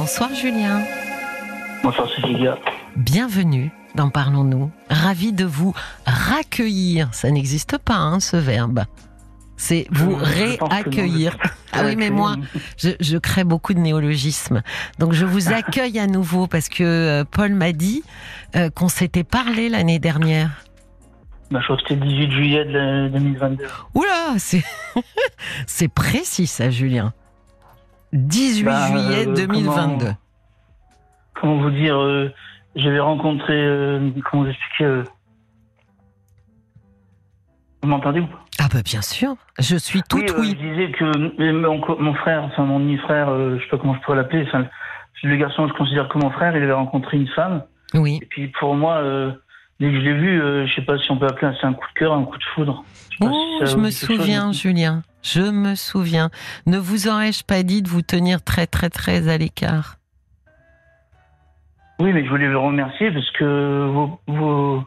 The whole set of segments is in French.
Bonsoir Julien. Bonsoir Cécilia. Bienvenue dans Parlons-nous. Ravi de vous raccueillir. Ça n'existe pas, hein, ce verbe. C'est vous réaccueillir. Ah oui, mais moi, je, je crée beaucoup de néologismes. Donc je vous accueille à nouveau parce que euh, Paul m'a dit euh, qu'on s'était parlé l'année dernière. Bah, je crois que c'était le 18 juillet de la- 2022. Oula, c'est c'est précis ça, Julien. 18 Bah, juillet euh, 2022. comment- Comment vous dire euh, J'avais rencontré. euh, comment vous expliquer euh, Vous m'entendez ou pas? Ah bah bien sûr, je suis tout oui, euh, oui. je disais que euh, mon, frère, enfin mon demi-frère, euh, je sais pas comment je pourrais l'appeler, enfin, le garçon que je considère comme mon frère, il avait rencontré une femme. Oui. Et puis pour moi, euh, dès que je l'ai vu, euh, je sais pas si on peut appeler ça un coup de cœur, un coup de foudre. Je Oh, si je me chose. souviens, Julien. Je me souviens. Ne vous aurais-je pas dit de vous tenir très très très à l'écart? Oui, mais je voulais vous remercier parce que vos, vos-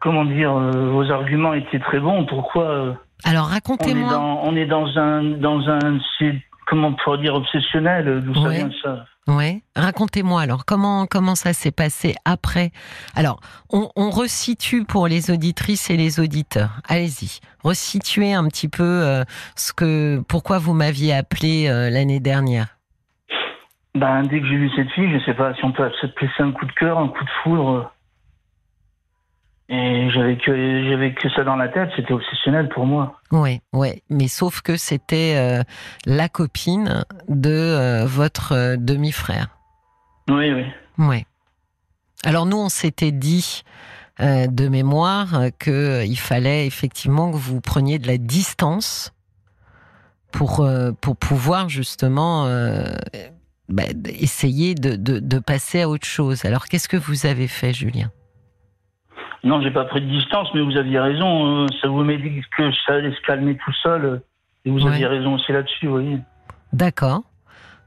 comment dire, euh, vos arguments étaient très bons. Pourquoi euh, Alors on racontez-moi. on est dans un, dans un, comment pour dire obsessionnel? D'où ça vient ça? Ouais. Racontez-moi alors comment comment ça s'est passé après? Alors on, resitue pour les auditrices et les auditeurs. Allez-y, resituez un petit peu euh, ce que pourquoi vous m'aviez appelé euh, l'année dernière. Ben, dès que j'ai vu cette fille, je sais pas si on peut appeler ça un coup de cœur, un coup de foudre. Et j'avais que, j'avais que ça dans la tête. C'était obsessionnel pour moi. Ouais, ouais, mais sauf que c'était euh, la copine de euh, votre euh, demi-frère. Oui, oui. Ouais. Alors nous, on s'était dit de mémoire euh, que euh, il fallait effectivement que vous preniez de la distance pour pour pouvoir justement bah, essayer de, de, de passer à autre chose. Alors qu'est-ce que vous avez fait, Julien? Non, j'ai pas pris de distance, mais vous aviez raison. euh, Ça vous m'a dit que ça allait se calmer tout seul. euh, Et vous Ouais. aviez raison aussi là-dessus, vous voyez. D'accord.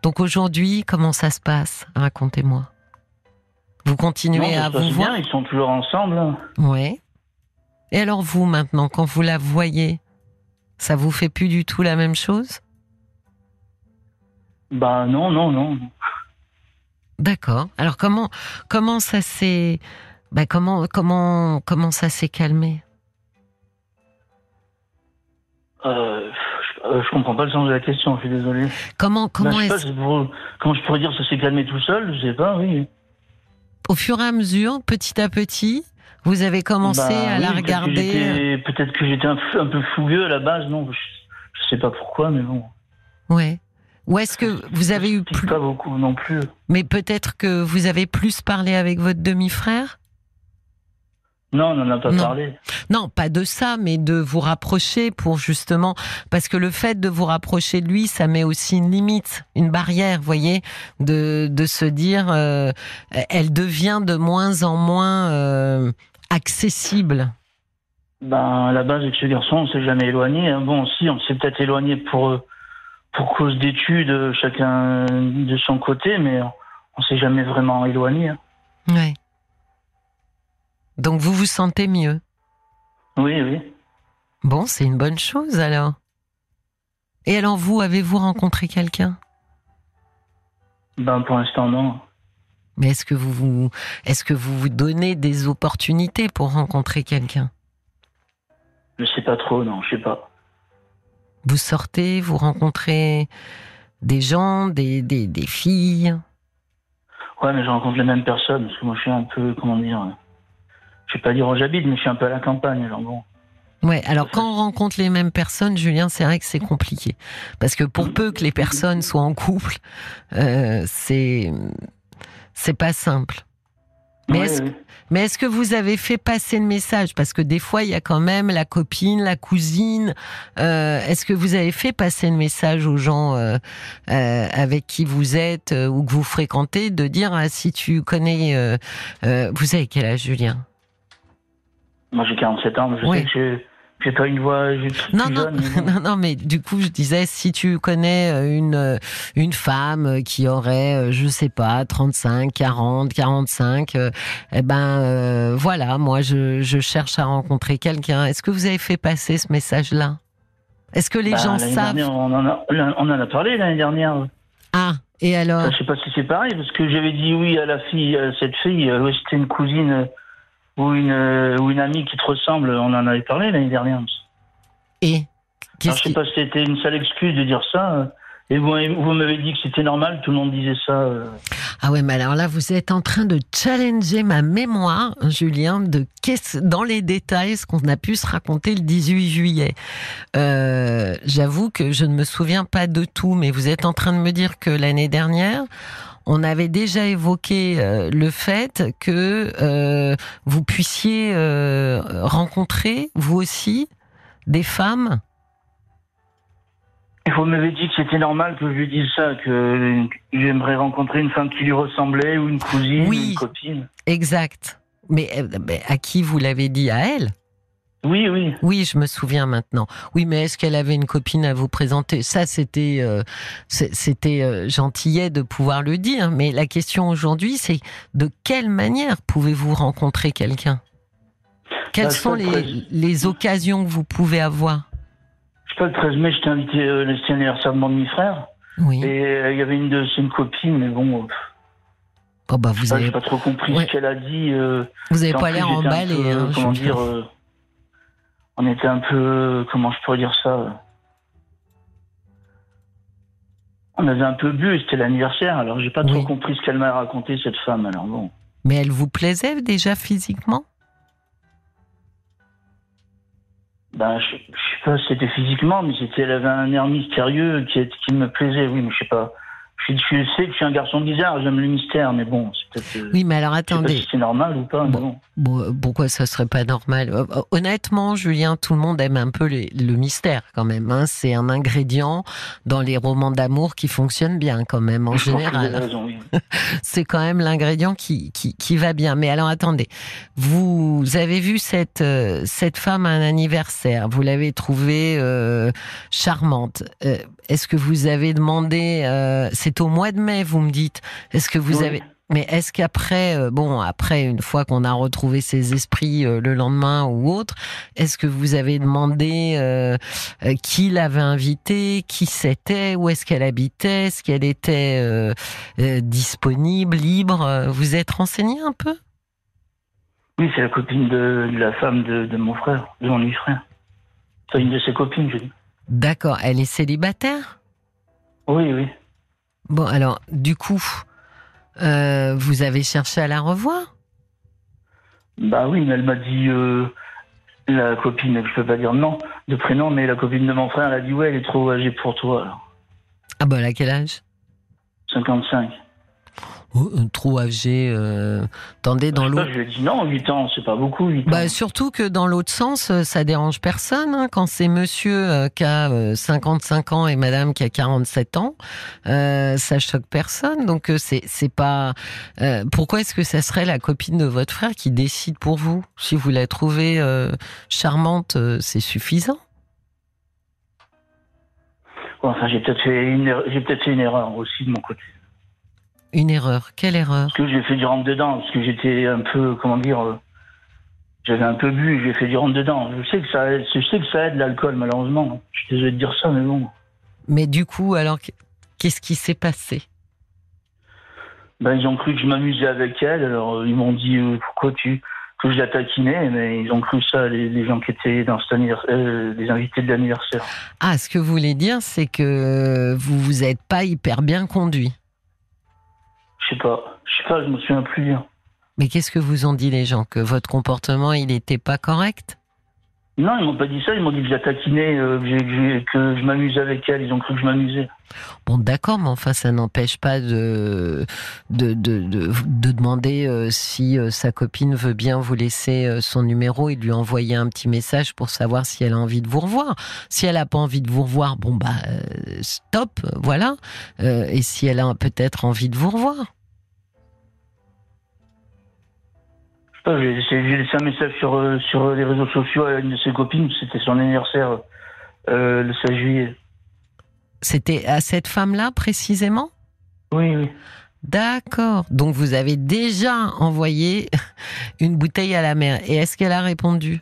Donc aujourd'hui, comment ça se passe? Racontez-moi. Vous Non, continuez ça à vous voir bien, ils sont toujours ensemble. hein. Ouais. Et alors vous maintenant, quand vous la voyez, ça vous fait plus du tout la même chose? Bah non, non, non. D'accord. Alors comment comment ça s'est bah comment comment comment ça s'est calmé? Euh, je, euh, je comprends pas le sens de la question, je suis désolé. Comment Ben, comment est-ce comment je pourrais dire ça s'est calmé tout seul, je sais pas, oui. au fur et à mesure, petit à petit, vous avez commencé Bah à la oui, regarder j'étais- Peut-être que j'étais un, peu- un peu fougueux à la base, non je, je sais pas pourquoi, mais bon. Ouais. Ou est-ce que vous avez eu plus Pas beaucoup non plus. mais peut-être que vous avez plus parlé avec votre demi-frère? Non, on n'en a pas Non. parlé. Non, pas de ça, mais de vous rapprocher pour justement, parce que le fait de vous rapprocher de lui, ça met aussi une limite, une barrière, vous voyez, de, de se dire, euh, elle devient de moins en moins euh, accessible. Ben, à la base, avec ce garçon, on s'est jamais éloigné. hein. Bon, si, on s'est peut-être éloigné pour, euh, pour cause d'études, chacun de son côté, mais on s'est jamais vraiment éloigné. hein. Ouais. Donc vous vous sentez mieux? Oui, oui. Bon, c'est une bonne chose alors. Et alors vous, avez-vous rencontré quelqu'un? Ben, pour l'instant, non. Mais est-ce que vous vous, est-ce que vous vous donnez des opportunités pour rencontrer quelqu'un? Je sais pas trop, non, je sais pas. Vous sortez, vous rencontrez des gens, des, des, des filles? Ouais, mais je rencontre les mêmes personnes, parce que moi, je suis un peu, comment dire, je vais pas dire où j'habite, mais je suis un peu à la campagne, alors bon. Ouais, alors quand on rencontre les mêmes personnes, Julien, c'est vrai que c'est compliqué. Parce que pour peu que les personnes soient en couple, euh, c'est c'est pas simple. Mais Ouais, est-ce ouais. Mais est-ce que vous avez fait passer le message? Parce que des fois, il y a quand même la copine, la cousine. Euh, est-ce que vous avez fait passer le message aux gens euh, euh, avec qui vous êtes ou que vous fréquentez de dire ah, si tu connais, vous avez quel âge, Julien? Moi, j'ai 47 ans, mais je Ouais. sais que j'ai- j'ai pas une voix Non, non, jeune. non, non, mais du coup, je disais, si tu connais euh, une, euh, une femme qui aurait, euh, je sais pas, 35, 40, 45, euh, eh ben, euh, voilà, moi, je, je cherche à rencontrer quelqu'un. Est-ce que vous avez fait passer ce message-là? Est-ce que les Bah, gens savent? dernière, on, en a, on en a parlé l'année dernière. Ah, Et alors? Enfin, je sais pas si c'est pareil, parce que j'avais dit oui à la fille, à cette fille, euh, ouais, c'était une cousine euh, ou une, euh, ou une amie qui te ressemble, on en avait parlé l'année dernière. Et Alors, je sais pas si c'était une sale excuse de dire ça. euh, Et vous, vous m'avez dit que c'était normal, tout le monde disait ça. euh. Ah ouais, mais alors là, vous êtes en train de challenger ma mémoire, Julien, de qu'est-ce dans les détails ce qu'on a pu se raconter le 18 juillet. Euh, J'avoue que je ne me souviens pas de tout, mais vous êtes en train de me dire que l'année dernière, on avait déjà évoqué euh, le fait que euh, vous puissiez euh, rencontrer, vous aussi, des femmes? Vous m'avez dit que c'était normal que je lui dise ça, que j'aimerais rencontrer une femme qui lui ressemblait, ou une cousine, Oui. ou une copine. Exact. Mais, mais à qui vous l'avez dit? À elle? Oui, oui. Oui, je me souviens maintenant. Oui, mais est-ce qu'elle avait une copine à vous présenter? Ça, c'était euh, c'était euh, gentillet de pouvoir le dire. Mais la question aujourd'hui, c'est de quelle manière pouvez-vous rencontrer quelqu'un? Quelles Bah, sont les, les occasions que vous pouvez avoir? Je sais pas, le 13 mai, j'étais invité, euh, le- c'était l'anniversaire de mon demi-frère. Oui. Et euh, il y avait une de c'est une copine, mais bon, Oh bah vous avez pas trop compris Ouais. ce qu'elle a dit. vous avez et en pas l'air emballé. hein, comment dire On était un peu, comment je pourrais dire ça euh, On avait un peu bu, et c'était l'anniversaire. Alors j'ai pas trop compris ce qu'elle m'a raconté cette femme. Alors bon. Mais elle vous plaisait déjà physiquement? Ben, je, je sais pas si c'était physiquement, mais c'était, elle avait un air mystérieux qui, qui me plaisait, oui, mais je sais pas. Je, je sais que je suis un garçon bizarre, j'aime le mystère, mais bon, Oui, mais alors attendez. si c'est normal ou pas, Bon. euh, pourquoi ça serait pas normal Euh, euh, Honnêtement, Julien, tout le monde aime un peu les- le mystère quand même. Hein. C'est un ingrédient dans les romans d'amour qui fonctionne bien quand même en Je général. oui. C'est quand même l'ingrédient qui, qui, qui va bien. Mais alors attendez, vous avez vu cette, euh, cette femme à un anniversaire, vous l'avez trouvée euh, charmante. Euh, Est-ce que vous avez demandé, euh, c'est au mois de mai, vous me dites, est-ce que vous Oui. avez... Mais est-ce qu'après, euh, bon, après, une fois qu'on a retrouvé ses esprits euh, le lendemain ou autre, est-ce que vous avez demandé euh, qui l'avait invitée, qui c'était, où est-ce qu'elle habitait, est-ce qu'elle était euh, disponible, libre Vous êtes renseigné un peu? Oui, c'est la copine de, de la femme de, de mon frère, de mon demi-frère. C'est une de ses copines, je dis. D'accord, elle est célibataire? Oui, oui. Bon, alors, du coup, euh, vous avez cherché à la revoir? Bah oui, mais elle m'a dit, euh, la copine, je peux pas dire non de prénom, mais la copine de mon frère, elle a dit ouais, elle est trop âgée pour toi, alors. Ah bah, elle a quel âge? 55. Oh, euh, Trop âgé. euh, Attendez, dans l'autre... je lui ai dit non, 8 ans, c'est pas beaucoup, 8 ans. Bah, surtout que dans l'autre sens, euh, ça dérange personne. hein. Quand c'est monsieur euh, qui a euh, 55 ans et madame qui a 47 ans, euh, ça choque personne. Donc c'est c'est pas. pourquoi est-ce que ça serait la copine de votre frère qui décide pour vous? Si vous la trouvez euh, charmante, euh, c'est suffisant. Enfin, j'ai peut-être fait une, er- j'ai peut-être fait une erreur aussi de mon côté. Une erreur. Quelle erreur Parce que j'ai fait du rentre dedans, parce que j'étais un peu, comment dire, euh, j'avais un peu bu, j'ai fait du rentre dedans. Je sais que ça, aide- je sais que ça aide l'alcool, malheureusement. Je suis désolé de dire ça, mais bon. Mais du coup, alors qu'est-ce qui s'est passé? Ben, ils ont cru que je m'amusais avec elle, alors euh, ils m'ont dit euh, pourquoi tu que je la taquinais, mais ils ont cru ça, les, les gens qui étaient dans cet anniversaire, euh, les invités de l'anniversaire. Ah, ce que vous voulez dire, c'est que vous vous êtes pas hyper bien conduit. Je sais pas, je sais pas, je me souviens plus bien. Mais qu'est-ce que vous ont dit les gens? Que votre comportement, il n'était pas correct? Non, ils m'ont pas dit ça, ils m'ont dit que je la taquinais, euh, que, je m'amusais avec elle, ils ont cru que je m'amusais. Bon, d'accord, mais enfin, ça n'empêche pas de, de, de, de, de demander euh, si euh, sa copine veut bien vous laisser euh, son numéro et lui envoyer un petit message pour savoir si elle a envie de vous revoir. Si elle n'a pas envie de vous revoir, bon, bah, stop, voilà. Et si elle a peut-être envie de vous revoir j'ai laissé, un message sur, euh, sur les réseaux sociaux à une de ses copines, c'était son anniversaire euh, le 16 juillet. C'était à cette femme-là précisément? Oui, oui. D'accord. Donc vous avez déjà envoyé une bouteille à la mer. Et est-ce qu'elle a répondu?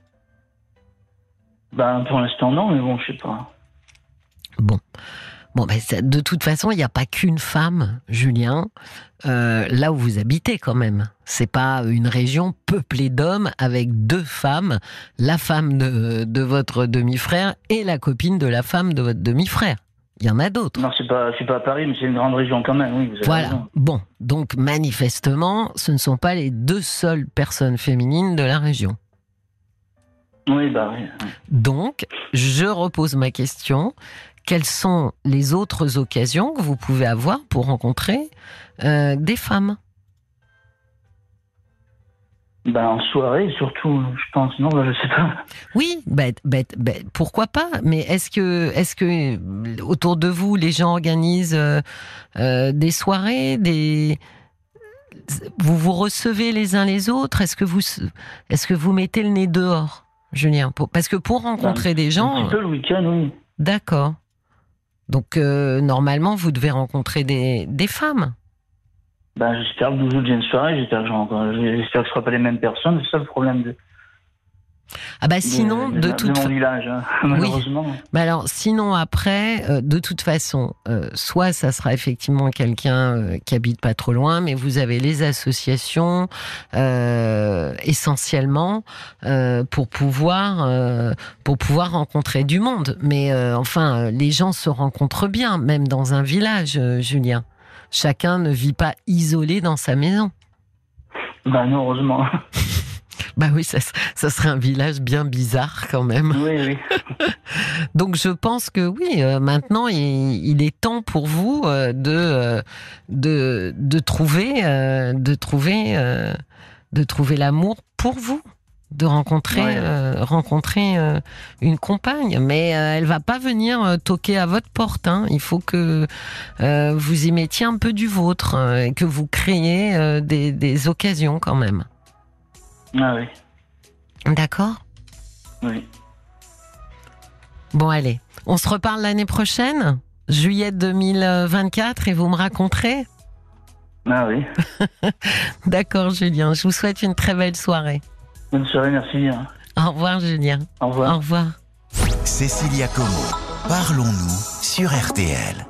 Ben, pour l'instant, non, mais bon, je sais pas. Bon. Bon, ben, ça- de toute façon, il n'y a pas qu'une femme, Julien, euh, là où vous habitez quand même. C'est pas une région peuplée d'hommes avec deux femmes, la femme de, de votre demi-frère et la copine de la femme de votre demi-frère. Il y en a d'autres. Non, c'est pas, pas à Paris, mais c'est une grande région quand même, oui, vous avez Voilà. raison. Bon, donc manifestement, ce ne sont pas les deux seules personnes féminines de la région. Oui, bah oui. Donc, je repose ma question. Quelles sont les autres occasions que vous pouvez avoir pour rencontrer euh, des femmes? Bah, en soirée, surtout, je pense. Non, bah, je sais pas. Oui, bête, pourquoi pas? Mais est-ce que, est-ce que autour de vous, les gens organisent euh, euh, des soirées, des vous vous recevez les uns les autres? Est-ce que vous, est-ce que vous mettez le nez dehors, Julien? Parce que pour rencontrer des Un gens, petit peu le week-end, oui. d'accord. Donc euh, normalement, vous devez rencontrer des, femmes. Bah, j'espère que 12 août, j'ai une soirée, j'espère que, j'en- j'espère que ce sera pas les mêmes personnes, c'est ça le problème de, Ah bah sinon, de, de, toute mon fa- village, hein, malheureusement. Mais alors, sinon après, euh, de toute façon, euh, soit ça sera effectivement quelqu'un euh, qui habite pas trop loin, mais vous avez les associations euh, essentiellement euh, pour pouvoir euh, pour pouvoir rencontrer du monde. Mais euh, enfin, euh, les gens se rencontrent bien, même dans un village, euh, Julien. Chacun ne vit pas isolé dans sa maison. Bah, non, heureusement. Bah oui, ça, ça serait un village bien bizarre quand même. oui, oui. Donc je pense que oui, euh, maintenant il, il est temps pour vous euh, de, euh, de de trouver euh, de trouver euh, de trouver l'amour pour vous, de rencontrer Ouais. euh, rencontrer euh, une compagne, mais euh, elle va pas venir euh, toquer à votre porte. hein. Il faut que euh, vous y mettiez un peu du vôtre euh, et que vous créiez euh, des, des occasions quand même. Ah oui, D'accord. oui. Bon, allez, on se reparle l'année prochaine, juillet 2024, et vous me raconterez Ah oui. D'accord, Julien. Je vous souhaite une très belle soirée. Bonne soirée, merci bien. Au revoir, Julien. Au revoir. Au revoir. Cécilia Como, parlons-nous sur RTL.